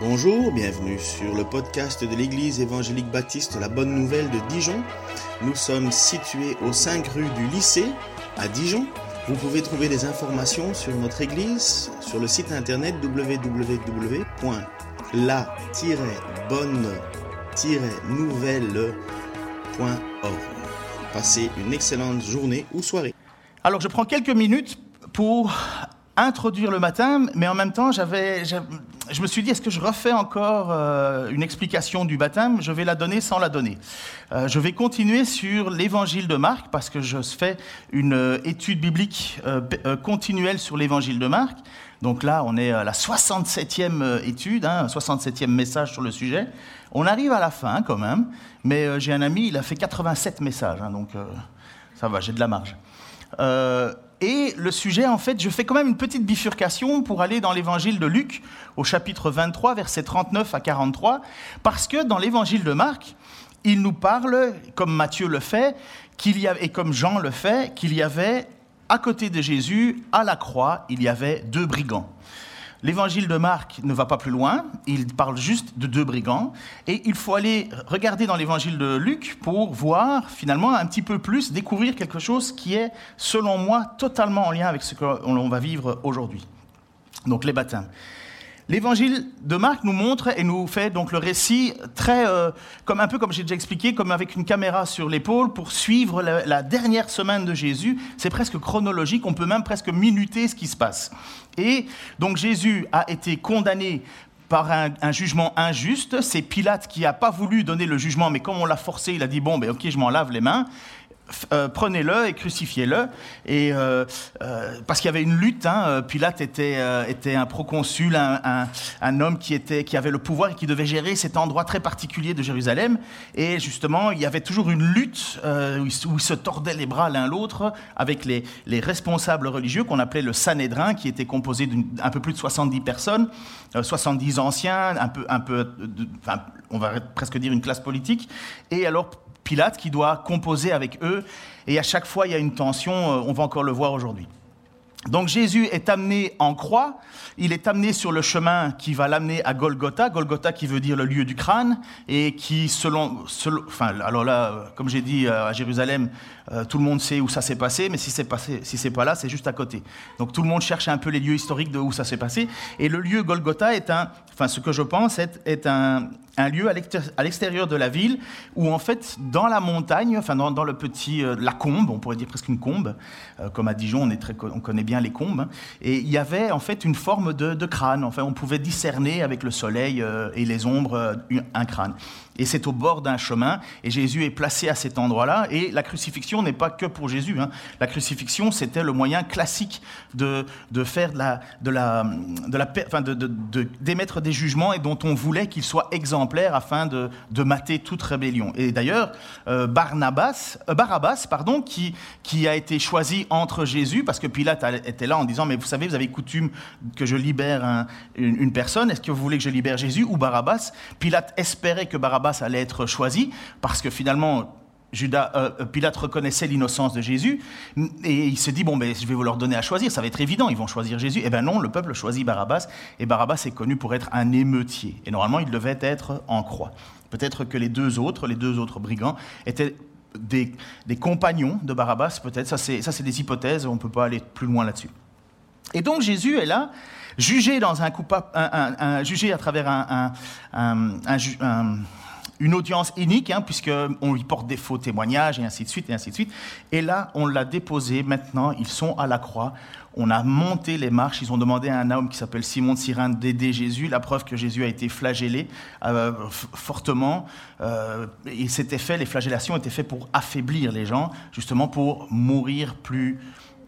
Bonjour, bienvenue sur le podcast de l'Église évangélique baptiste La Bonne Nouvelle de Dijon. Nous sommes situés aux 5 rues du lycée à Dijon. Vous pouvez trouver des informations sur notre Église sur le site internet www.la-bonne-nouvelle.org. Passez une excellente journée ou soirée. Alors je prends quelques minutes pour introduire le matin, mais en même temps, j'avais, je me suis dit, est-ce que je refais encore euh, une explication du baptême? Je vais la donner sans la donner. Euh, je vais continuer sur l'évangile de Marc, parce que je fais une euh, étude biblique continuelle sur l'évangile de Marc. Donc là, on est à la 67e étude, hein, 67e message sur le sujet. On arrive à la fin quand même, mais j'ai un ami, il a fait 87 messages, hein, donc ça va, j'ai de la marge. Et le sujet, en fait, je fais quand même une petite bifurcation pour aller dans l'évangile de Luc, au chapitre 23, versets 39 à 43, parce que dans l'évangile de Marc, il nous parle, comme Matthieu le fait, qu'il y avait, et comme Jean le fait, qu'il y avait, à côté de Jésus, à la croix, il y avait deux brigands. L'évangile de Marc ne va pas plus loin, il parle juste de deux brigands, et il faut aller regarder dans l'évangile de Luc pour voir finalement un petit peu plus, découvrir quelque chose qui est, selon moi, totalement en lien avec ce qu'on va vivre aujourd'hui. Donc les baptêmes. L'évangile de Marc nous montre et nous fait donc le récit très, euh, comme un peu comme j'ai déjà expliqué, comme avec une caméra sur l'épaule pour suivre la, dernière semaine de Jésus. C'est presque chronologique, on peut même presque minuter ce qui se passe. Et donc Jésus a été condamné par un, un, jugement injuste. C'est Pilate qui n'a pas voulu donner le jugement, mais comme on l'a forcé, il a dit bon, ben ok, je m'en lave les mains. Euh, prenez-le et crucifiez-le. Et euh, euh, parce qu'il y avait une lutte, hein, Pilate était, un proconsul, un, homme qui, avait le pouvoir et qui devait gérer cet endroit très particulier de Jérusalem. Et justement, il y avait toujours une lutte où, ils, se tordaient les bras l'un l'autre avec les, les, responsables religieux qu'on appelait le Sanhédrin, qui était composé d'un peu plus de 70 personnes, 70 anciens, un peu, on va presque dire une classe politique. Et alors Qui doit composer avec eux. Et à chaque fois, il y a une tension, euh, on va encore le voir aujourd'hui. Donc Jésus est amené en croix, il est amené sur le chemin qui va l'amener à Golgotha, Golgotha qui veut dire le lieu du crâne, et qui selon, enfin alors là, comme j'ai dit euh, à Jérusalem, euh, tout le monde sait où ça s'est passé, mais si c'est passé, si c'est pas là, c'est juste à côté. Donc tout le monde cherche un peu les lieux historiques de où ça s'est passé, et le lieu Golgotha est un, enfin ce que je pense est, est un, un lieu à l'extérieur de la ville où en fait dans la montagne, enfin dans, le petit euh, la combe, on pourrait dire presque une combe, euh, comme à Dijon on, connaît bien les combes, hein, et il y avait en fait une forme de, crâne. Enfin on pouvait discerner avec le soleil euh, et les ombres un crâne et c'est au bord d'un chemin, et Jésus est placé à cet endroit-là, et la crucifixion n'est pas que pour Jésus. Hein. La crucifixion, c'était le moyen classique de, de faire de la, de la, de la, enfin de, d'émettre des jugements et dont on voulait qu'ils soient afin de, de mater toute rébellion. Et d'ailleurs, euh, Barnabas, euh, Barabbas, pardon, qui, qui a été choisi entre Jésus, parce que Pilate était là en disant, mais vous savez, vous avez coutume que je libère une, une personne, est-ce que vous voulez que je libère Jésus ou Barabbas? Pilate espérait que Barabbas allait être choisi, parce que finalement, Judas, euh, euh, Pilate reconnaissait l'innocence de Jésus, et il se dit, bon, ben, je vais vous leur donner à choisir, ça va être évident, ils vont choisir Jésus. Eh bien non, le peuple choisit Barabbas, et Barabbas est connu pour être un émeutier, et normalement, il devait être en croix. Peut-être que les deux autres, les deux autres brigands, étaient des, compagnons de Barabbas, peut-être, ça c'est des hypothèses, on ne peut pas aller plus loin là-dessus. Et donc Jésus est là, jugé, dans un, un, jugé à travers un, une audience unique, hein, puisqu'on lui porte des faux témoignages, et ainsi de suite, et ainsi de suite. Et là, on l'a déposé, maintenant, ils sont à la croix. On a monté les marches, ils ont demandé à un homme qui s'appelle Simon de Cyrène d'aider Jésus, la preuve que Jésus a été flagellé euh, fortement. Euh, et c'était fait, les flagellations étaient faites pour affaiblir les gens, justement pour mourir plus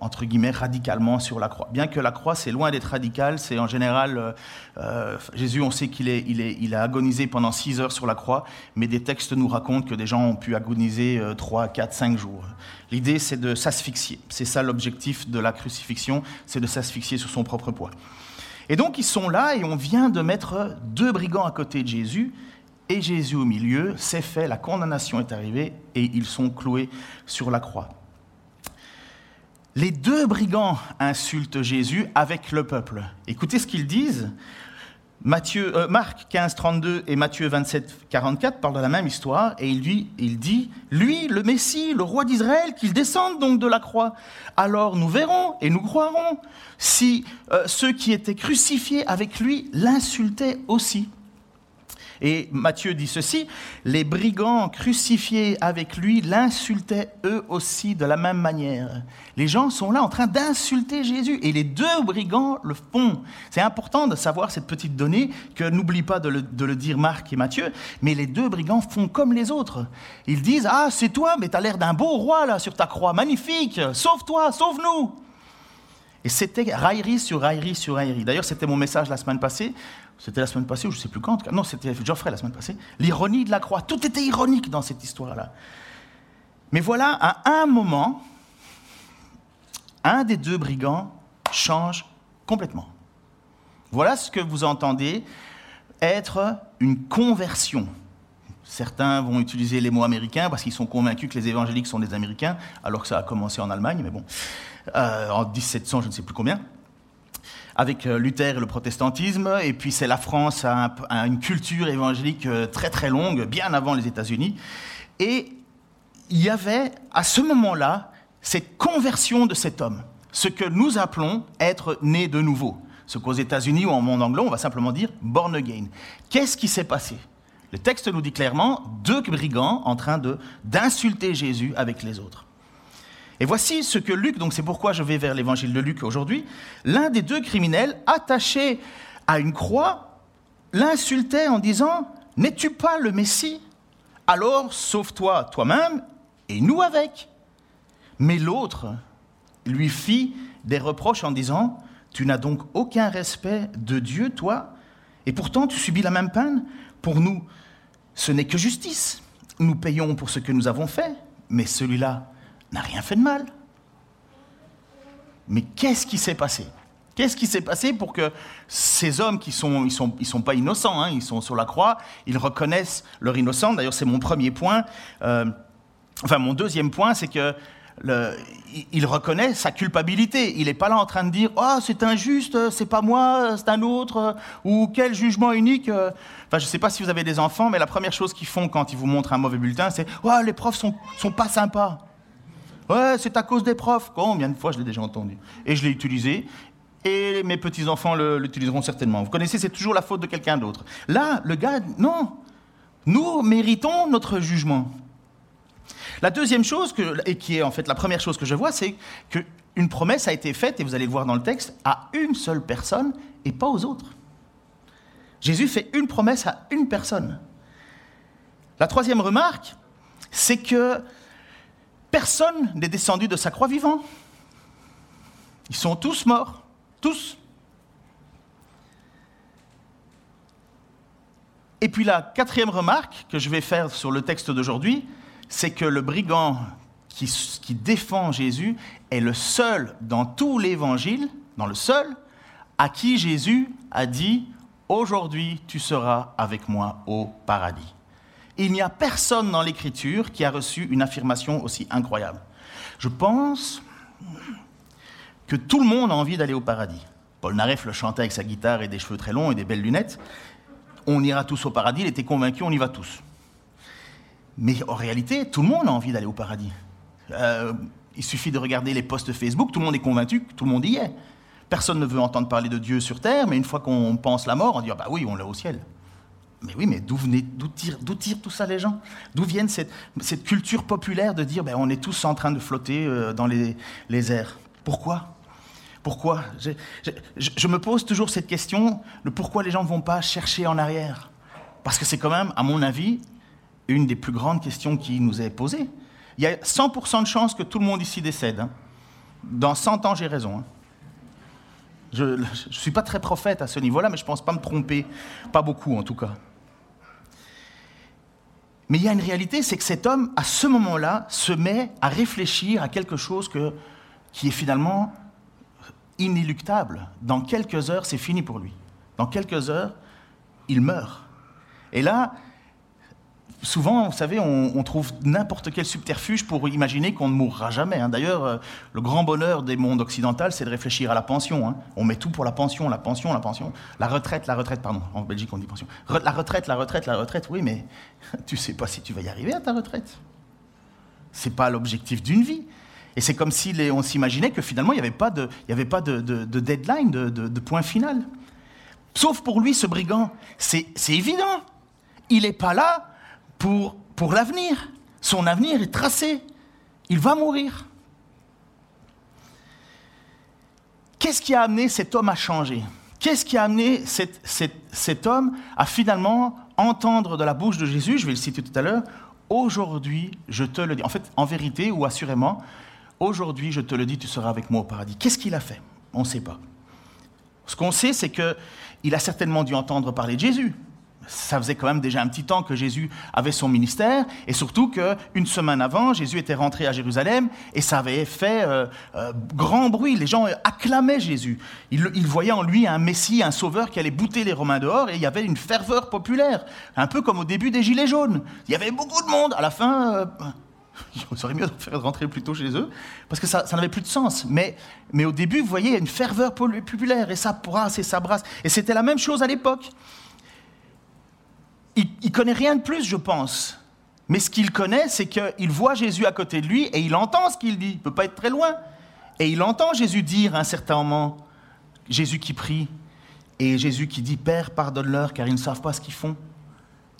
entre guillemets, radicalement sur la croix. Bien que la croix, c'est loin d'être radical, c'est en général, euh, euh, Jésus, on sait qu'il est, il est, il a agonisé pendant six heures sur la croix, mais des textes nous racontent que des gens ont pu agoniser euh, trois, quatre, cinq jours. L'idée, c'est de s'asphyxier. C'est ça l'objectif de la crucifixion, c'est de s'asphyxier sur son propre poids. Et donc, ils sont là et on vient de mettre deux brigands à côté de Jésus et Jésus au milieu. C'est fait, la condamnation est arrivée et ils sont cloués sur la croix. Les deux brigands insultent Jésus avec le peuple. Écoutez ce qu'ils disent. Euh, Marc 15, 32 et Matthieu 27, 44 parlent de la même histoire et il dit, lui, le Messie, le roi d'Israël, qu'il descende donc de la croix. Alors nous verrons et nous croirons si euh, ceux qui étaient crucifiés avec lui l'insultaient aussi. Et Matthieu dit ceci, les brigands crucifiés avec lui l'insultaient eux aussi de la même manière. Les gens sont là en train d'insulter Jésus et les deux brigands le font. C'est important de savoir cette petite donnée que n'oublie pas de le, dire Marc et Matthieu, mais les deux brigands font comme les autres. Ils disent, ah c'est toi, mais tu as l'air d'un beau roi là sur ta croix, magnifique, sauve-toi, sauve-nous. Et c'était raillerie sur raillerie sur raillerie. D'ailleurs, c'était mon message la semaine passée. C'était la semaine passée, ou je ne sais plus quand. Non, c'était Geoffrey la semaine passée. L'ironie de la croix. Tout était ironique dans cette histoire-là. Mais voilà, à un moment, un des deux brigands change complètement. Voilà ce que vous entendez être une conversion. Certains vont utiliser les mots américains parce qu'ils sont convaincus que les évangéliques sont des Américains, alors que ça a commencé en Allemagne, mais bon, euh, en 1700, je ne sais plus combien avec euh, Luther et le protestantisme, et puis c'est la France a, une culture évangélique euh, très très longue, bien avant les États-Unis. Et il y avait à ce moment-là cette conversion de cet homme, ce que nous appelons être né de nouveau. Ce qu'aux États-Unis ou en monde anglais, on va simplement dire born again. Qu'est-ce qui s'est passé? Le texte nous dit clairement deux brigands en train d'insulter Jésus avec les autres. Et voici ce que Luc, donc c'est pourquoi je vais vers l'évangile de Luc aujourd'hui, l'un des deux criminels attaché à une croix l'insultait en disant N'es-tu pas le Messie? Alors sauve-toi toi-même et nous avec. Mais l'autre lui fit des reproches en disant Tu n'as donc aucun respect de Dieu, toi, et pourtant tu subis la même peine Pour nous, ce n'est que justice. Nous payons pour ce que nous avons fait, mais celui-là n'a rien fait de mal. Mais qu'est-ce qui s'est passé? Qu'est-ce qui s'est passé pour que ces hommes qui sont, ils sont, ils sont pas innocents, hein, ils sont sur la croix, ils reconnaissent leur innocence? D'ailleurs, c'est mon premier point. Euh, enfin, mon deuxième point, c'est que le, il reconnaît sa culpabilité. Il n'est pas là en train de dire oh c'est injuste, c'est pas moi, c'est un autre, ou quel jugement unique. Enfin, je ne sais pas si vous avez des enfants, mais la première chose qu'ils font quand ils vous montrent un mauvais bulletin, c'est oh les profs sont, sont pas sympas. Ouais, c'est à cause des profs. Combien de fois je l'ai déjà entendu Et je l'ai utilisé. Et mes petits-enfants l'utiliseront certainement. Vous connaissez, c'est toujours la faute de quelqu'un d'autre. Là, le gars, non. Nous méritons notre jugement. La deuxième chose, et qui est en fait la première chose que je vois, c'est qu'une promesse a été faite, et vous allez le voir dans le texte, à une seule personne et pas aux autres. Jésus fait une promesse à une personne. La troisième remarque, c'est que Personne n'est descendu de sa croix vivant. Ils sont tous morts, tous. Et puis la quatrième remarque que je vais faire sur le texte d'aujourd'hui, c'est que le brigand qui, défend Jésus est le seul dans tout l'évangile, dans le seul, à qui Jésus a dit, aujourd'hui tu seras avec moi au paradis il n'y a personne dans l'Écriture qui a reçu une affirmation aussi incroyable. Je pense que tout le monde a envie d'aller au paradis. Paul Naref le chantait avec sa guitare et des cheveux très longs et des belles lunettes. On ira tous au paradis, il était convaincu, on y va tous. Mais en réalité, tout le monde a envie d'aller au paradis. Euh, il suffit de regarder les posts Facebook, tout le monde est convaincu tout le monde y est. Personne ne veut entendre parler de Dieu sur terre, mais une fois qu'on pense la mort, on dit ah bah oui, on l'a au ciel. Mais oui, mais d'où tirent, tout ça les gens? D'où viennent cette, culture populaire de dire ben, on est tous en train de flotter euh, dans les, airs? Pourquoi? Pourquoi? Je, me pose toujours cette question de pourquoi les gens ne vont pas chercher en arrière. Parce que c'est quand même, à mon avis, une des plus grandes questions qui nous est posée. Il y a 100% de chances que tout le monde ici décède. Hein. Dans 100 ans, j'ai raison. Hein. Je ne suis pas très prophète à ce niveau-là, mais je ne pense pas me tromper. Pas beaucoup, en tout cas. Mais il y a une réalité, c'est que cet homme, à ce moment-là, se met à réfléchir à quelque chose qui est finalement inéluctable. Dans quelques heures, c'est fini pour lui. Dans quelques heures, il meurt. Et là, souvent, vous savez, on, trouve n'importe quel subterfuge pour imaginer qu'on ne mourra jamais. Hein. D'ailleurs, euh, le grand bonheur des mondes occidentaux, c'est de réfléchir à la pension. Hein. On met tout pour la pension, la pension, la pension. La retraite, la retraite, pardon. En Belgique, on dit pension. la retraite, la retraite, la retraite. Oui, mais tu sais pas si tu vas y arriver à ta retraite. C'est pas l'objectif d'une vie. Et c'est comme si on s'imaginait que finalement, il n'y avait pas de, avait pas de, deadline, de, point final. Sauf pour lui, ce brigand. C'est évident. Il n'est pas là pour, l'avenir. Son avenir est tracé. Il va mourir. Qu'est-ce qui a amené cet homme à changer? Qu'est-ce qui a amené cet, homme à finalement entendre de la bouche de Jésus, je vais le citer tout à l'heure, aujourd'hui je te le dis, en fait en vérité ou assurément, aujourd'hui je te le dis, tu seras avec moi au paradis. Qu'est-ce qu'il a fait? On ne sait pas. Ce qu'on sait, c'est qu'il a certainement dû entendre parler de Jésus ça faisait quand même déjà un petit temps que Jésus avait son ministère, et surtout qu'une semaine avant, Jésus était rentré à Jérusalem, et ça avait fait euh, euh, grand bruit. Les gens acclamaient Jésus. Ils, voyaient en lui un Messie, un sauveur qui allait bouter les Romains dehors, et il y avait une ferveur populaire, un peu comme au début des Gilets jaunes. Il y avait beaucoup de monde. À la fin, euh, il serait mieux de faire rentrer plutôt chez eux, parce que ça, n'avait plus de sens. Mais, mais au début, vous voyez, il y a une ferveur populaire, et ça brasse et ça brasse. Et c'était la même chose à l'époque il, ne connaît rien de plus, je pense. Mais ce qu'il connaît, c'est qu'il voit Jésus à côté de lui et il entend ce qu'il dit. Il ne peut pas être très loin. Et il entend Jésus dire à un certain moment, Jésus qui prie, et Jésus qui dit, Père, pardonne-leur, car ils ne savent pas ce qu'ils font.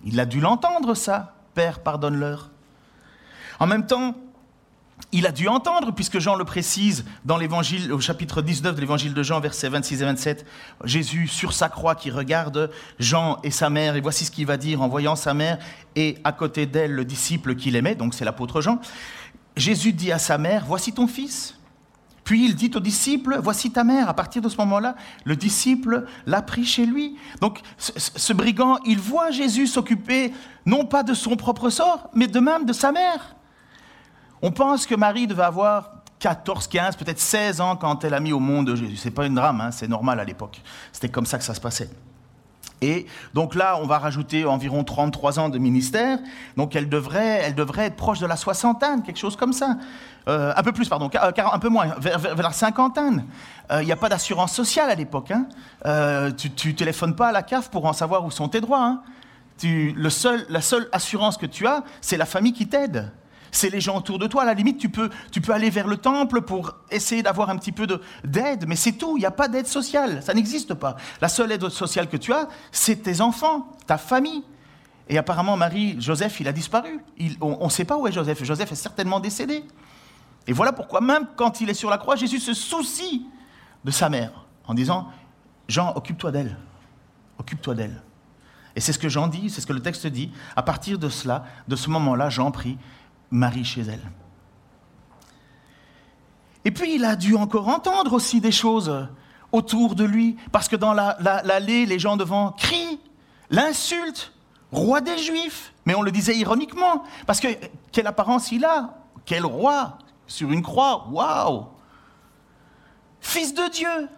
Il a dû l'entendre, ça, Père, pardonne-leur. En même temps, il a dû entendre, puisque Jean le précise dans l'évangile, au chapitre 19 de l'évangile de Jean, versets 26 et 27, Jésus sur sa croix qui regarde Jean et sa mère, et voici ce qu'il va dire en voyant sa mère et à côté d'elle le disciple qu'il aimait, donc c'est l'apôtre Jean. Jésus dit à sa mère, voici ton fils. Puis il dit au disciple, voici ta mère. À partir de ce moment-là, le disciple l'a pris chez lui. Donc ce brigand, il voit Jésus s'occuper non pas de son propre sort, mais de même de sa mère. On pense que Marie devait avoir 14, 15, peut-être 16 ans quand elle a mis au monde Jésus. C'est pas une drame, hein, c'est normal à l'époque. C'était comme ça que ça se passait. Et donc là, on va rajouter environ 33 ans de ministère. Donc elle devrait, elle devrait être proche de la soixantaine, quelque chose comme ça. Euh, un peu plus, pardon, un peu moins, vers, la cinquantaine. Euh, il n'y a pas d'assurance sociale à l'époque. Hein. Euh, tu ne téléphones pas à la CAF pour en savoir où sont tes droits. Hein. le seul, la seule assurance que tu as, c'est la famille qui t'aide c'est les gens autour de toi. À la limite, tu peux, tu peux aller vers le temple pour essayer d'avoir un petit peu d'aide, mais c'est tout. Il n'y a pas d'aide sociale. Ça n'existe pas. La seule aide sociale que tu as, c'est tes enfants, ta famille. Et apparemment, Marie, Joseph, il a disparu. on ne sait pas où est Joseph. Joseph est certainement décédé. Et voilà pourquoi, même quand il est sur la croix, Jésus se soucie de sa mère en disant Jean, occupe-toi d'elle. Occupe-toi d'elle. Et c'est ce que Jean dit, c'est ce que le texte dit. À partir de cela, de ce moment-là, Jean prie Marie chez elle. Et puis il a dû encore entendre aussi des choses autour de lui, parce que dans l'allée, les gens devant crient, l'insultent, roi des Juifs. Mais on le disait ironiquement, parce que quelle apparence il a Quel roi Sur une croix, waouh Fils de Dieu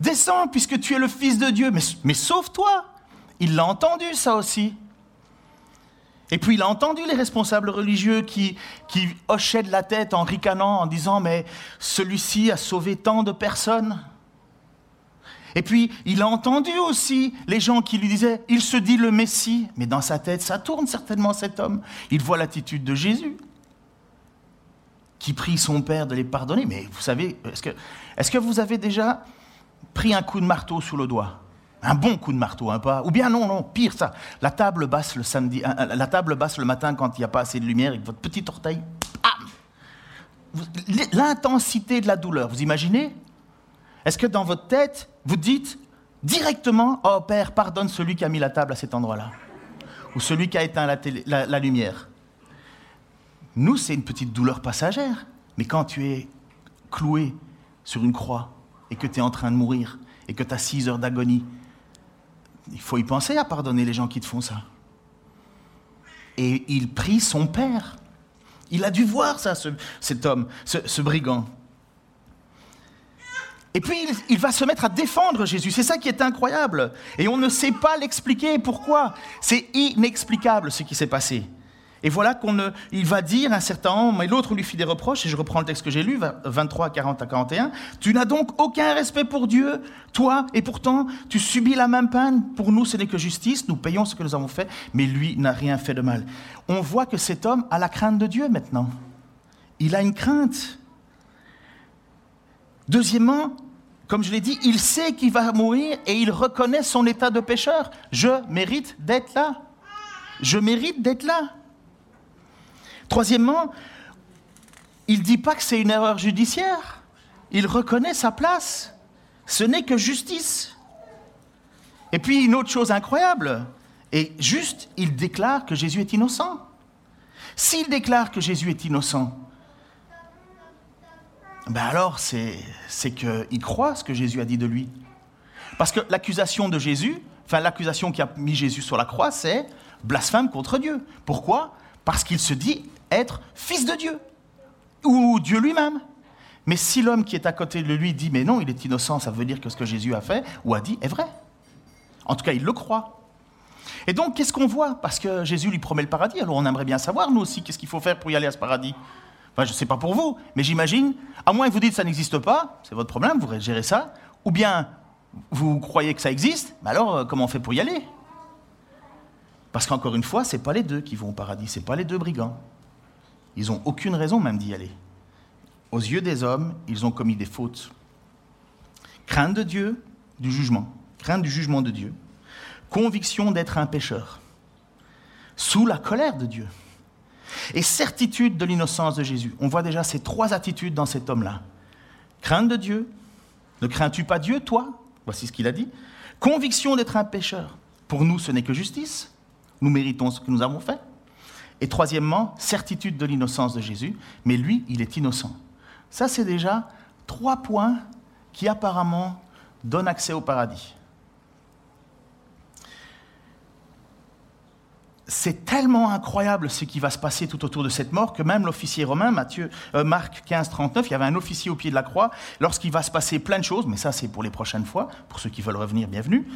Descends, puisque tu es le Fils de Dieu, mais, mais sauve-toi Il l'a entendu, ça aussi. Et puis il a entendu les responsables religieux qui, hochaient de la tête en ricanant, en disant Mais celui-ci a sauvé tant de personnes. Et puis il a entendu aussi les gens qui lui disaient Il se dit le Messie. Mais dans sa tête, ça tourne certainement cet homme. Il voit l'attitude de Jésus, qui prie son Père de les pardonner. Mais vous savez, est-ce que, est que vous avez déjà pris un coup de marteau sous le doigt? Un bon coup de marteau, un pas. Ou bien non, non, pire ça. La table basse le samedi, la table basse le matin quand il n'y a pas assez de lumière et que votre petit orteil. L'intensité de la douleur, vous imaginez? Est-ce que dans votre tête, vous dites directement Oh Père, pardonne celui qui a mis la table à cet endroit-là Ou celui qui a éteint la, la lumière Nous, c'est une petite douleur passagère. Mais quand tu es cloué sur une croix et que tu es en train de mourir et que tu as six heures d'agonie il faut y penser à pardonner les gens qui te font ça. Et il prie son père. Il a dû voir ça, cet homme, ce, brigand. Et puis il, va se mettre à défendre Jésus. C'est ça qui est incroyable. Et on ne sait pas l'expliquer. Pourquoi? C'est inexplicable ce qui s'est passé. Et voilà qu'il va dire un certain homme, et l'autre lui fit des reproches, et je reprends le texte que j'ai lu, 23, 40 à 41, Tu n'as donc aucun respect pour Dieu, toi, et pourtant tu subis la même peine. Pour nous, ce n'est que justice, nous payons ce que nous avons fait, mais lui n'a rien fait de mal. On voit que cet homme a la crainte de Dieu maintenant. Il a une crainte. Deuxièmement, comme je l'ai dit, il sait qu'il va mourir et il reconnaît son état de pécheur. Je mérite d'être là. Je mérite d'être là. Troisièmement, il ne dit pas que c'est une erreur judiciaire. Il reconnaît sa place. Ce n'est que justice. Et puis une autre chose incroyable, et juste, il déclare que Jésus est innocent. S'il déclare que Jésus est innocent, ben alors c'est qu'il croit ce que Jésus a dit de lui. Parce que l'accusation de Jésus, enfin l'accusation qui a mis Jésus sur la croix, c'est blasphème contre Dieu. Pourquoi? Parce qu'il se dit être fils de Dieu, ou Dieu lui-même. Mais si l'homme qui est à côté de lui dit, mais non, il est innocent, ça veut dire que ce que Jésus a fait ou a dit est vrai. En tout cas, il le croit. Et donc, qu'est-ce qu'on voit? Parce que Jésus lui promet le paradis, alors on aimerait bien savoir, nous aussi, qu'est-ce qu'il faut faire pour y aller à ce paradis? Enfin, je ne sais pas pour vous, mais j'imagine, à moins que vous dites que ça n'existe pas, c'est votre problème, vous gérez ça, ou bien vous croyez que ça existe, mais alors euh, comment on fait pour y aller? Parce qu'encore une fois, ce n'est pas les deux qui vont au paradis, ce n'est pas les deux brigands. Ils n'ont aucune raison même d'y aller. Aux yeux des hommes, ils ont commis des fautes. Crainte de Dieu, du jugement. Crainte du jugement de Dieu. Conviction d'être un pécheur. Sous la colère de Dieu. Et certitude de l'innocence de Jésus. On voit déjà ces trois attitudes dans cet homme-là. Crainte de Dieu. Ne crains-tu pas Dieu, toi? Voici ce qu'il a dit. Conviction d'être un pécheur. Pour nous, ce n'est que justice. Nous méritons ce que nous avons fait. Et troisièmement, certitude de l'innocence de Jésus, mais lui, il est innocent. Ça, c'est déjà trois points qui apparemment donnent accès au paradis. C'est tellement incroyable ce qui va se passer tout autour de cette mort que même l'officier romain, Matthieu, euh, Marc 15, 39, il y avait un officier au pied de la croix, lorsqu'il va se passer plein de choses, mais ça c'est pour les prochaines fois, pour ceux qui veulent revenir, bienvenue.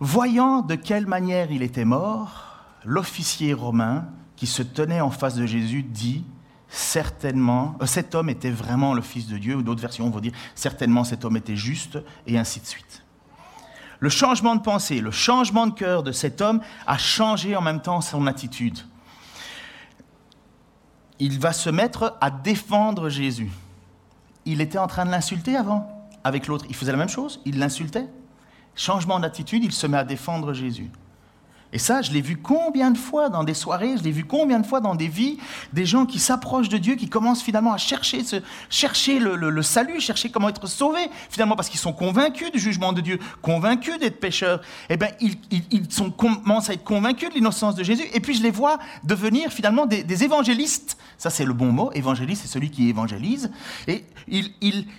Voyant de quelle manière il était mort, l'officier romain qui se tenait en face de Jésus dit certainement, euh, cet homme était vraiment le Fils de Dieu, ou d'autres versions vont dire certainement cet homme était juste, et ainsi de suite. Le changement de pensée, le changement de cœur de cet homme a changé en même temps son attitude. Il va se mettre à défendre Jésus. Il était en train de l'insulter avant, avec l'autre. Il faisait la même chose, il l'insultait. Changement d'attitude, il se met à défendre Jésus. Et ça, je l'ai vu combien de fois dans des soirées, je l'ai vu combien de fois dans des vies, des gens qui s'approchent de Dieu, qui commencent finalement à chercher, chercher le, salut, chercher comment être sauvés, finalement parce qu'ils sont convaincus du jugement de Dieu, convaincus d'être pécheurs. Eh bien, ils, commencent à être convaincus de l'innocence de Jésus, et puis je les vois devenir finalement des, des évangélistes. Ça, c'est le bon mot. Évangéliste, c'est celui qui évangélise. Et ils,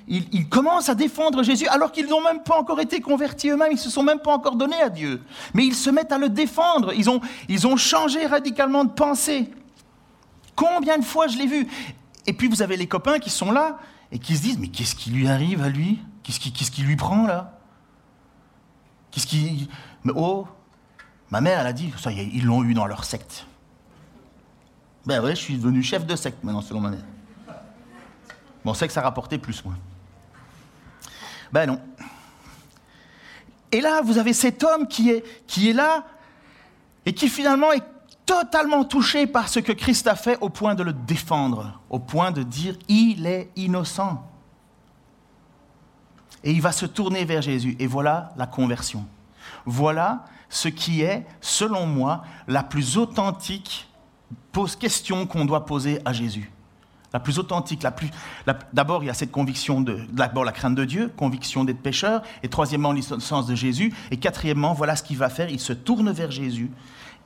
ils commencent à défendre Jésus alors qu'ils n'ont même pas encore été convertis eux-mêmes, ils ne se sont même pas encore donnés à Dieu. Mais ils se mettent à le défendre ils ont, changé radicalement de pensée. Combien de fois je l'ai vu? Et puis vous avez les copains qui sont là et qui se disent, mais qu'est-ce qui lui arrive à lui? Qu'est-ce qui, lui prend là? Qu'est-ce qui... Mais oh, ma mère, elle a dit, ça ils l'ont eu dans leur secte. Ben ouais, je suis devenu chef de secte maintenant, selon ma mère. Bon, on sait que ça rapportait plus, moi. Ben non. Et là, vous avez cet homme qui est, qui est là, et qui finalement est totalement touché par ce que Christ a fait au point de le défendre, au point de dire il est innocent. Et il va se tourner vers Jésus. Et voilà la conversion. Voilà ce qui est, selon moi, la plus authentique pose question qu'on doit poser à Jésus. La plus authentique, la plus. D'abord, il y a cette conviction de. D'abord, la crainte de Dieu, conviction d'être pécheur. Et troisièmement, l'innocence de Jésus. Et quatrièmement, voilà ce qu'il va faire. Il se tourne vers Jésus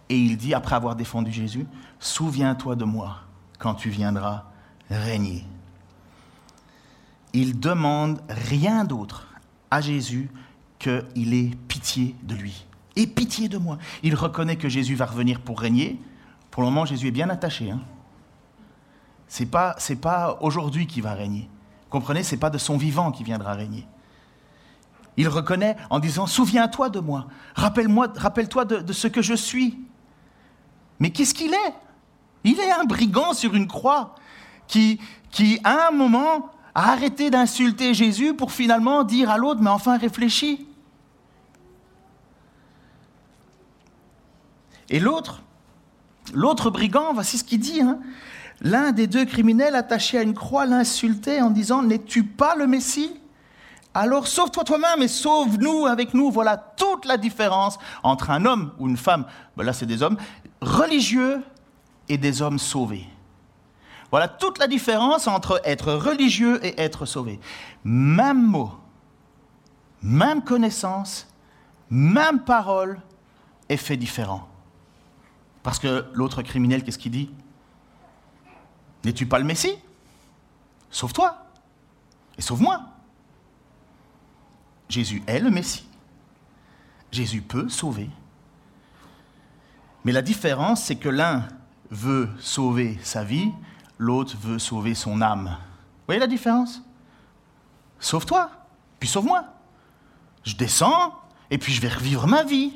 et il dit, après avoir défendu Jésus, Souviens-toi de moi quand tu viendras régner. Il demande rien d'autre à Jésus qu'il ait pitié de lui. Et pitié de moi. Il reconnaît que Jésus va revenir pour régner. Pour le moment, Jésus est bien attaché. Hein. Ce n'est pas, pas aujourd'hui qu'il va régner. comprenez, c'est pas de son vivant qui viendra régner. Il reconnaît en disant Souviens-toi de moi, rappelle-moi, rappelle-toi de, de ce que je suis. Mais qu'est-ce qu'il est? Il est un brigand sur une croix qui, qui, à un moment, a arrêté d'insulter Jésus pour finalement dire à l'autre Mais enfin, réfléchis. Et l'autre, l'autre brigand, voici ce qu'il dit. Hein. L'un des deux criminels attachés à une croix l'insultait en disant N'es-tu pas le Messie? Alors sauve-toi toi-même et sauve-nous avec nous. Voilà toute la différence entre un homme ou une femme, ben là c'est des hommes, religieux et des hommes sauvés. Voilà toute la différence entre être religieux et être sauvé. Même mot, même connaissance, même parole, effet différent. Parce que l'autre criminel, qu'est-ce qu'il dit? N'es-tu pas le Messie? Sauve-toi et sauve-moi. Jésus est le Messie. Jésus peut sauver. Mais la différence, c'est que l'un veut sauver sa vie, l'autre veut sauver son âme. Vous voyez la différence? Sauve-toi, puis sauve-moi. Je descends, et puis je vais revivre ma vie.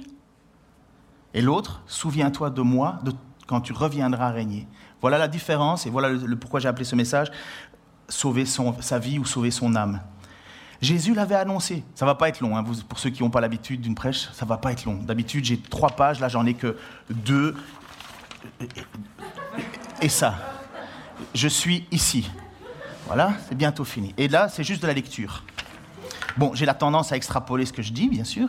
Et l'autre, souviens-toi de moi quand tu reviendras régner. Voilà la différence, et voilà le, pourquoi j'ai appelé ce message sauver sa vie ou sauver son âme. Jésus l'avait annoncé. Ça va pas être long, hein. pour ceux qui n'ont pas l'habitude d'une prêche, ça va pas être long. D'habitude, j'ai trois pages, là j'en ai que deux. Et ça, je suis ici. Voilà, c'est bientôt fini. Et là, c'est juste de la lecture. Bon, j'ai la tendance à extrapoler ce que je dis, bien sûr.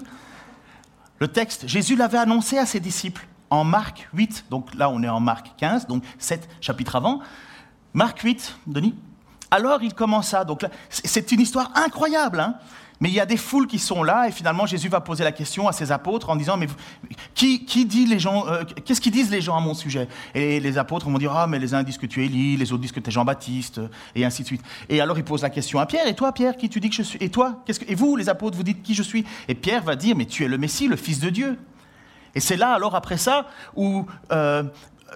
Le texte, Jésus l'avait annoncé à ses disciples en Marc 8, donc là on est en Marc 15, donc 7 chapitres avant. Marc 8, Denis alors il commença. Donc c'est une histoire incroyable. Hein. mais il y a des foules qui sont là et finalement Jésus va poser la question à ses apôtres en disant mais qui, dit les gens euh, qu'est-ce qu'ils disent les gens à mon sujet? Et les apôtres vont dire ah mais les uns disent que tu es Élie, les autres disent que tu es Jean-Baptiste et ainsi de suite. Et alors il pose la question à Pierre et toi Pierre qui tu dis que je suis? Et toi qu'est-ce que et vous les apôtres vous dites qui je suis? Et Pierre va dire mais tu es le Messie, le Fils de Dieu. Et c'est là alors après ça où euh,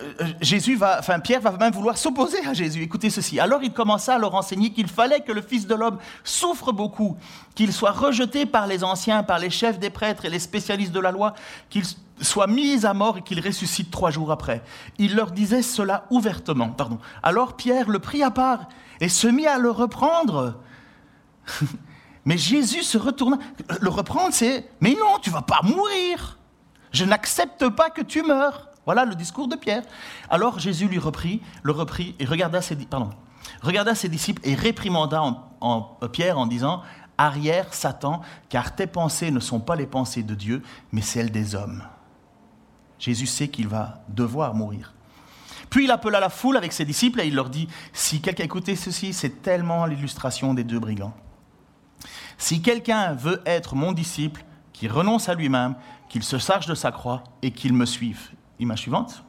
euh, Jésus va, enfin Pierre va même vouloir s'opposer à Jésus. Écoutez ceci. Alors il commença à leur enseigner qu'il fallait que le Fils de l'homme souffre beaucoup, qu'il soit rejeté par les anciens, par les chefs des prêtres et les spécialistes de la loi, qu'il soit mis à mort et qu'il ressuscite trois jours après. Il leur disait cela ouvertement. Pardon. Alors Pierre le prit à part et se mit à le reprendre. Mais Jésus se retourna. Le reprendre, c'est Mais non, tu vas pas mourir. Je n'accepte pas que tu meurs. Voilà le discours de Pierre. Alors Jésus lui reprit, le reprit et regarda ses, disciples et réprimanda en, euh, Pierre en disant Arrière, Satan, car tes pensées ne sont pas les pensées de Dieu, mais celles des hommes. Jésus sait qu'il va devoir mourir. Puis il appela la foule avec ses disciples et il leur dit Si quelqu'un écoutez ceci, c'est tellement l'illustration des deux brigands. Si quelqu'un veut être mon disciple, qu'il renonce à lui-même, qu'il se charge de sa croix et qu'il me suive. Image suivante.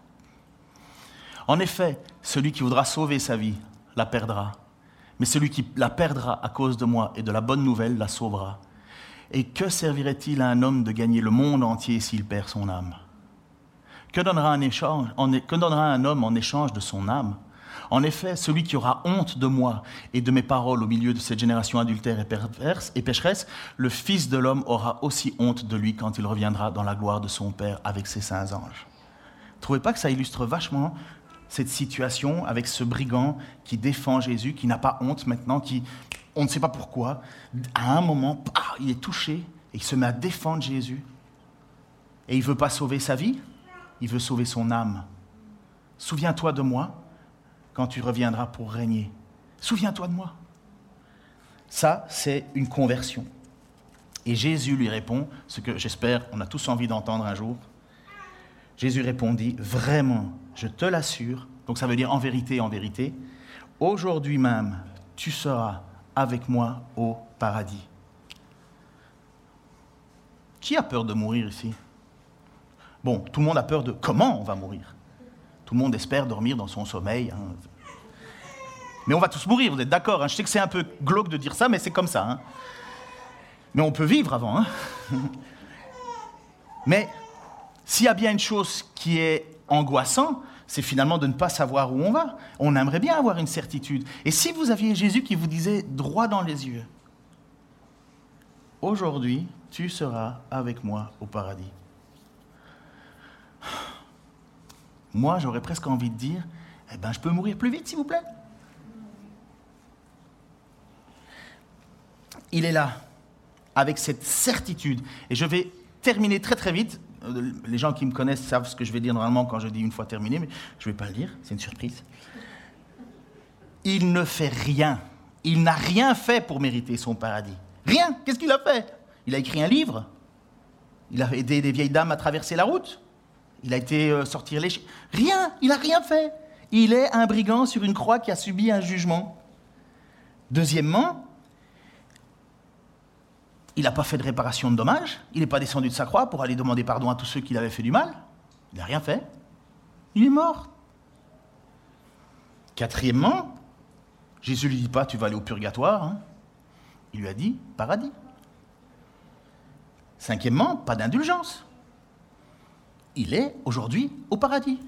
En effet, celui qui voudra sauver sa vie la perdra, mais celui qui la perdra à cause de moi et de la bonne nouvelle la sauvera. Et que servirait-il à un homme de gagner le monde entier s'il perd son âme? Que donnera, un échange, que donnera un homme en échange de son âme? En effet, celui qui aura honte de moi et de mes paroles au milieu de cette génération adultère et perverse et pécheresse, le Fils de l'homme aura aussi honte de lui quand il reviendra dans la gloire de son Père avec ses saints anges trouvez pas que ça illustre vachement cette situation avec ce brigand qui défend Jésus, qui n'a pas honte maintenant, qui, on ne sait pas pourquoi, à un moment, il est touché et il se met à défendre Jésus. Et il veut pas sauver sa vie, il veut sauver son âme. Souviens-toi de moi quand tu reviendras pour régner. Souviens-toi de moi. Ça, c'est une conversion. Et Jésus lui répond, ce que j'espère on a tous envie d'entendre un jour, Jésus répondit, Vraiment, je te l'assure, donc ça veut dire en vérité, en vérité, aujourd'hui même, tu seras avec moi au paradis. Qui a peur de mourir ici? Bon, tout le monde a peur de comment on va mourir. Tout le monde espère dormir dans son sommeil. Hein. Mais on va tous mourir, vous êtes d'accord hein? Je sais que c'est un peu glauque de dire ça, mais c'est comme ça. Hein. mais on peut vivre avant. mais s'il y a bien une chose qui est angoissant, c'est finalement de ne pas savoir où on va. On aimerait bien avoir une certitude. Et si vous aviez Jésus qui vous disait droit dans les yeux, aujourd'hui, tu seras avec moi au paradis. Moi, j'aurais presque envie de dire, eh ben, je peux mourir plus vite, s'il vous plaît. Il est là, avec cette certitude. Et je vais terminer très très vite. Euh, les gens qui me connaissent savent ce que je vais dire normalement quand je dis une fois terminé, mais je ne vais pas le dire, c'est une surprise. Il ne fait rien. Il n'a rien fait pour mériter son paradis. Rien. Qu'est-ce qu'il a fait? Il a écrit un livre. Il a aidé des vieilles dames à traverser la route. Il a été euh, sortir les... Rien. Il n'a rien fait. Il est un brigand sur une croix qui a subi un jugement. Deuxièmement, il n'a pas fait de réparation de dommages, il n'est pas descendu de sa croix pour aller demander pardon à tous ceux qui l'avaient fait du mal. Il n'a rien fait. Il est mort. Quatrièmement, Jésus ne lui dit pas tu vas aller au purgatoire. Hein. Il lui a dit paradis. Cinquièmement, pas d'indulgence. Il est aujourd'hui au paradis.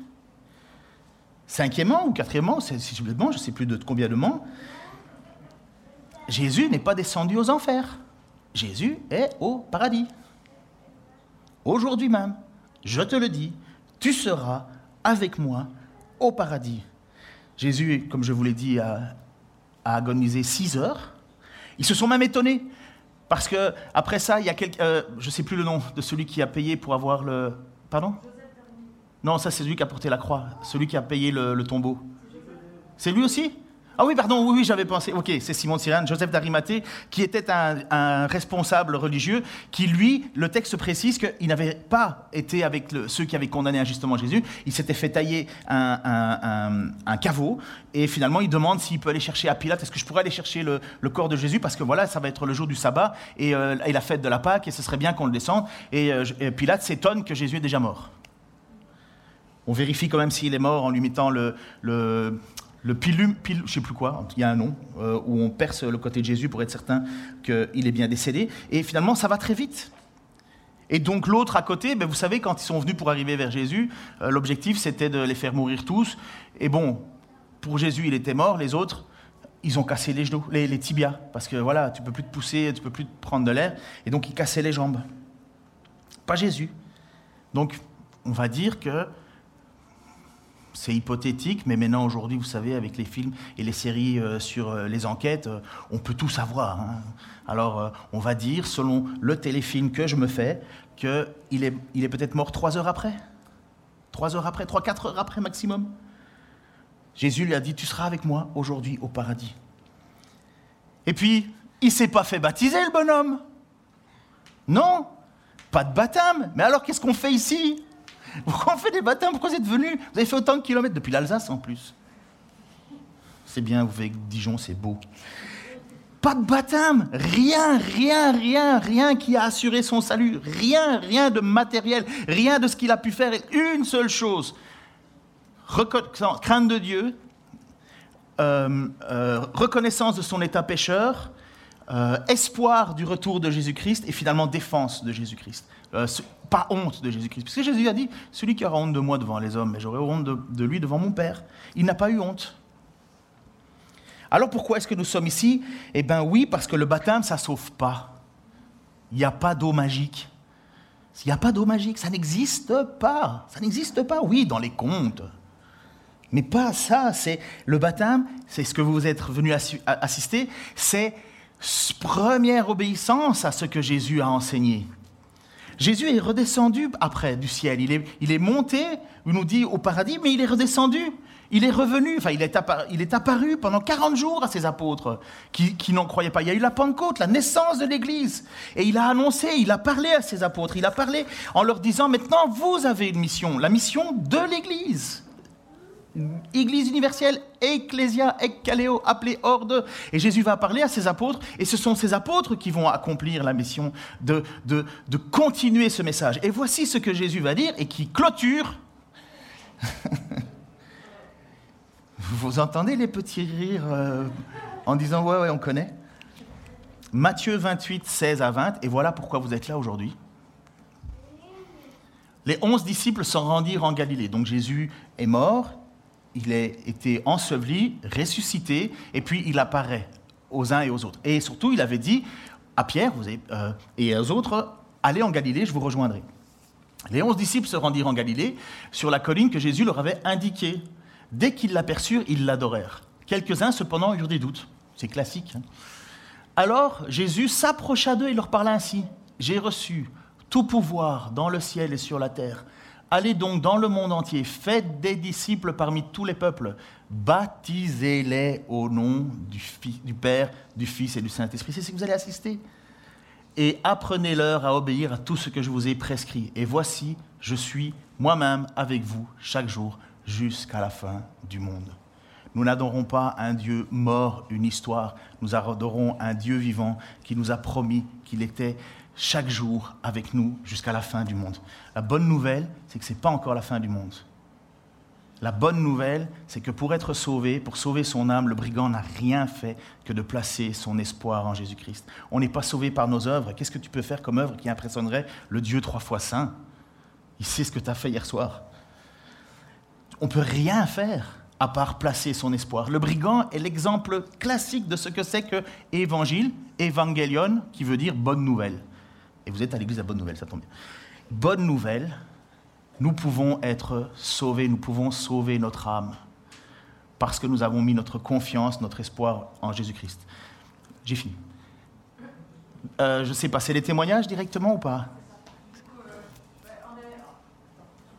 Cinquièmement ou quatrièmement, si je ne sais plus de combien de mots, Jésus n'est pas descendu aux enfers. Jésus est au paradis. Aujourd'hui même, je te le dis, tu seras avec moi au paradis. Jésus, comme je vous l'ai dit, a, agonisé six heures. Ils se sont même étonnés. Parce que après ça, il y a quelqu'un, euh, je ne sais plus le nom de celui qui a payé pour avoir le. Pardon Non, ça c'est celui qui a porté la croix, celui qui a payé le tombeau. C'est lui aussi? Ah oui, pardon, oui, oui j'avais pensé. Ok, c'est Simon Cyrane, Joseph d'Arimathée, qui était un, responsable religieux, qui lui, le texte précise qu'il n'avait pas été avec ceux qui avaient condamné injustement Jésus. Il s'était fait tailler un, caveau et finalement il demande s'il peut aller chercher à Pilate. Est-ce que je pourrais aller chercher le, corps de Jésus? Parce que voilà, ça va être le jour du sabbat euh, et, la fête de la Pâque et ce serait bien qu'on le descende. Et, euh, Pilate s'étonne que Jésus est déjà mort. On vérifie quand même s'il est mort en lui mettant le pilum, pil, je sais plus quoi, il y a un nom, euh, où on perce le côté de Jésus pour être certain qu'il est bien décédé. Et finalement, ça va très vite. Et donc l'autre à côté, ben, vous savez, quand ils sont venus pour arriver vers Jésus, euh, l'objectif c'était de les faire mourir tous. Et bon, pour Jésus, il était mort, les autres, ils ont cassé les genoux, les, les tibias, parce que voilà, tu peux plus te pousser, tu peux plus te prendre de l'air, et donc ils cassaient les jambes. Pas Jésus. Donc, on va dire que c'est hypothétique, mais maintenant, aujourd'hui, vous savez, avec les films et les séries euh, sur euh, les enquêtes, euh, on peut tout savoir. Hein. Alors, on va dire, selon le téléfilm que je me fais, qu'il est, est peut-être mort trois heures après. Trois heures après, trois, quatre heures après maximum. Jésus lui a dit, tu seras avec moi aujourd'hui au paradis. Et puis, il s'est pas fait baptiser, le bonhomme. Non, pas de baptême. Mais alors, qu'est-ce qu'on fait ici? Pourquoi on fait des baptêmes Pourquoi vous êtes venus Vous avez fait autant de kilomètres depuis l'Alsace en plus. C'est bien, vous voyez Dijon, c'est beau. Pas de baptême, rien, rien, rien, rien qui a assuré son salut, rien, rien de matériel, rien de ce qu'il a pu faire. Une seule chose, crainte de Dieu, euh, euh, reconnaissance de son état pécheur, euh, espoir du retour de Jésus-Christ et finalement défense de Jésus-Christ pas honte de Jésus-Christ. Parce que Jésus a dit, celui qui aura honte de moi devant les hommes, mais j'aurai honte de, lui devant mon Père. Il n'a pas eu honte. Alors pourquoi est-ce que nous sommes ici? Eh bien oui, parce que le baptême, ça ne sauve pas. Il n'y a pas d'eau magique. Il n'y a pas d'eau magique, ça n'existe pas. Ça n'existe pas, oui, dans les contes. Mais pas ça, c'est le baptême, c'est ce que vous êtes venu assister, c'est première obéissance à ce que Jésus a enseigné. Jésus est redescendu après du ciel. Il est, il est monté, il nous dit, au paradis, mais il est redescendu. Il est revenu, enfin il est, apparu, il est apparu pendant 40 jours à ses apôtres qui, qui n'en croyaient pas. Il y a eu la Pentecôte, la naissance de l'Église. Et il a annoncé, il a parlé à ses apôtres, il a parlé en leur disant, maintenant vous avez une mission, la mission de l'Église. Église universelle, ecclésia, ekkaleo, appelé hors. Et Jésus va parler à ses apôtres, et ce sont ces apôtres qui vont accomplir la mission de, de, de continuer ce message. Et voici ce que Jésus va dire et qui clôture. Vous entendez les petits rires euh, en disant Ouais, ouais, on connaît Matthieu 28, 16 à 20, et voilà pourquoi vous êtes là aujourd'hui. les onze disciples s'en rendirent en Galilée. Donc Jésus est mort, il a été enseveli, ressuscité, et puis il apparaît aux uns et aux autres. Et surtout, il avait dit à Pierre euh, et aux autres, allez en Galilée, je vous rejoindrai. Les onze disciples se rendirent en Galilée, sur la colline que Jésus leur avait indiquée. Dès qu'ils l'aperçurent, ils l'adorèrent. Quelques-uns, cependant, eurent des doutes. C'est classique. Hein. Alors Jésus s'approcha d'eux et leur parla ainsi. J'ai reçu tout pouvoir dans le ciel et sur la terre. Allez donc dans le monde entier, faites des disciples parmi tous les peuples, baptisez-les au nom du, Père, du Fils et du Saint-Esprit. C'est ce que vous allez assister. Et apprenez-leur à obéir à tout ce que je vous ai prescrit. Et voici, je suis moi-même avec vous chaque jour jusqu'à la fin du monde. Nous n'adorons pas un Dieu mort, une histoire. Nous adorons un Dieu vivant qui nous a promis qu'il était chaque jour avec nous jusqu'à la fin du monde. La bonne nouvelle, c'est que ce n'est pas encore la fin du monde. La bonne nouvelle, c'est que pour être sauvé, pour sauver son âme, le brigand n'a rien fait que de placer son espoir en Jésus-Christ. On n'est pas sauvé par nos œuvres. Qu'est-ce que tu peux faire comme œuvre qui impressionnerait le Dieu trois fois saint? Il sait ce que tu as fait hier soir. On ne peut rien faire à part placer son espoir. Le brigand est l'exemple classique de ce que c'est que évangile, évangélion, qui veut dire bonne nouvelle. Et vous êtes à l'église à bonne nouvelle, ça tombe bien. Bonne nouvelle, nous pouvons être sauvés, nous pouvons sauver notre âme parce que nous avons mis notre confiance, notre espoir en Jésus-Christ. J'ai fini. Euh, je ne sais pas, c'est les témoignages directement ou pas?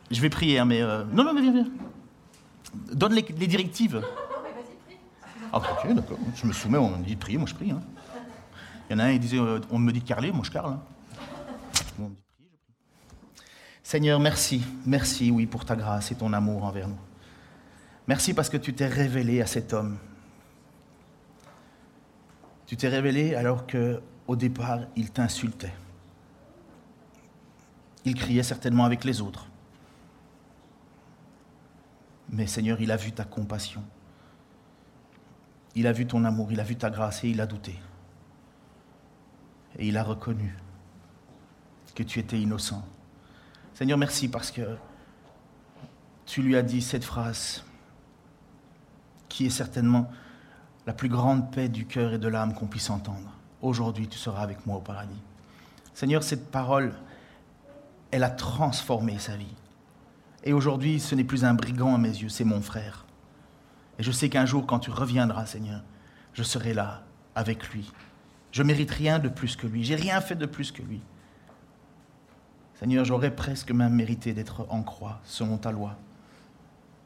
Je vais prier, hein, mais... Euh, non, non, mais viens, viens. Donne les, directives. Ah, ok, d'accord. Je me soumets, on me dit de prier, moi je prie. Hein. Il y en a un, il disait, euh, on me dit de carler, moi je carle. Hein. Seigneur, merci, merci, oui, pour ta grâce et ton amour envers nous. Merci parce que tu t'es révélé à cet homme. Tu t'es révélé alors que, au départ, il t'insultait. Il criait certainement avec les autres. Mais Seigneur, il a vu ta compassion. Il a vu ton amour, il a vu ta grâce et il a douté. Et il a reconnu que tu étais innocent. Seigneur, merci parce que tu lui as dit cette phrase qui est certainement la plus grande paix du cœur et de l'âme qu'on puisse entendre. Aujourd'hui, tu seras avec moi au paradis. Seigneur, cette parole, elle a transformé sa vie. Et aujourd'hui, ce n'est plus un brigand à mes yeux, c'est mon frère. Et je sais qu'un jour, quand tu reviendras, Seigneur, je serai là avec lui. Je mérite rien de plus que lui. J'ai rien fait de plus que lui. Seigneur, j'aurais presque même mérité d'être en croix selon ta loi.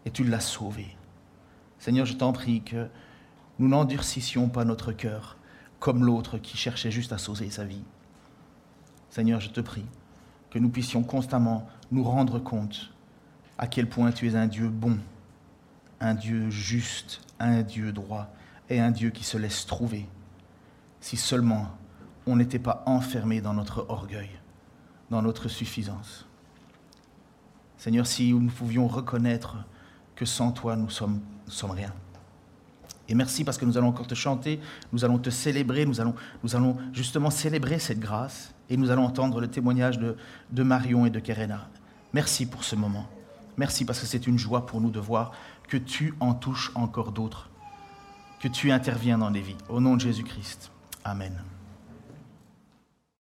Et tu l'as sauvé. Seigneur, je t'en prie que nous n'endurcissions pas notre cœur comme l'autre qui cherchait juste à sauver sa vie. Seigneur, je te prie que nous puissions constamment nous rendre compte à quel point tu es un Dieu bon, un Dieu juste, un Dieu droit et un Dieu qui se laisse trouver, si seulement on n'était pas enfermé dans notre orgueil, dans notre suffisance. Seigneur, si nous pouvions reconnaître que sans toi, nous sommes, sommes rien. Et merci parce que nous allons encore te chanter, nous allons te célébrer, nous allons, nous allons justement célébrer cette grâce et nous allons entendre le témoignage de, de Marion et de Kerena. Merci pour ce moment. Merci parce que c'est une joie pour nous de voir que tu en touches encore d'autres, que tu interviens dans les vies. Au nom de Jésus-Christ. Amen.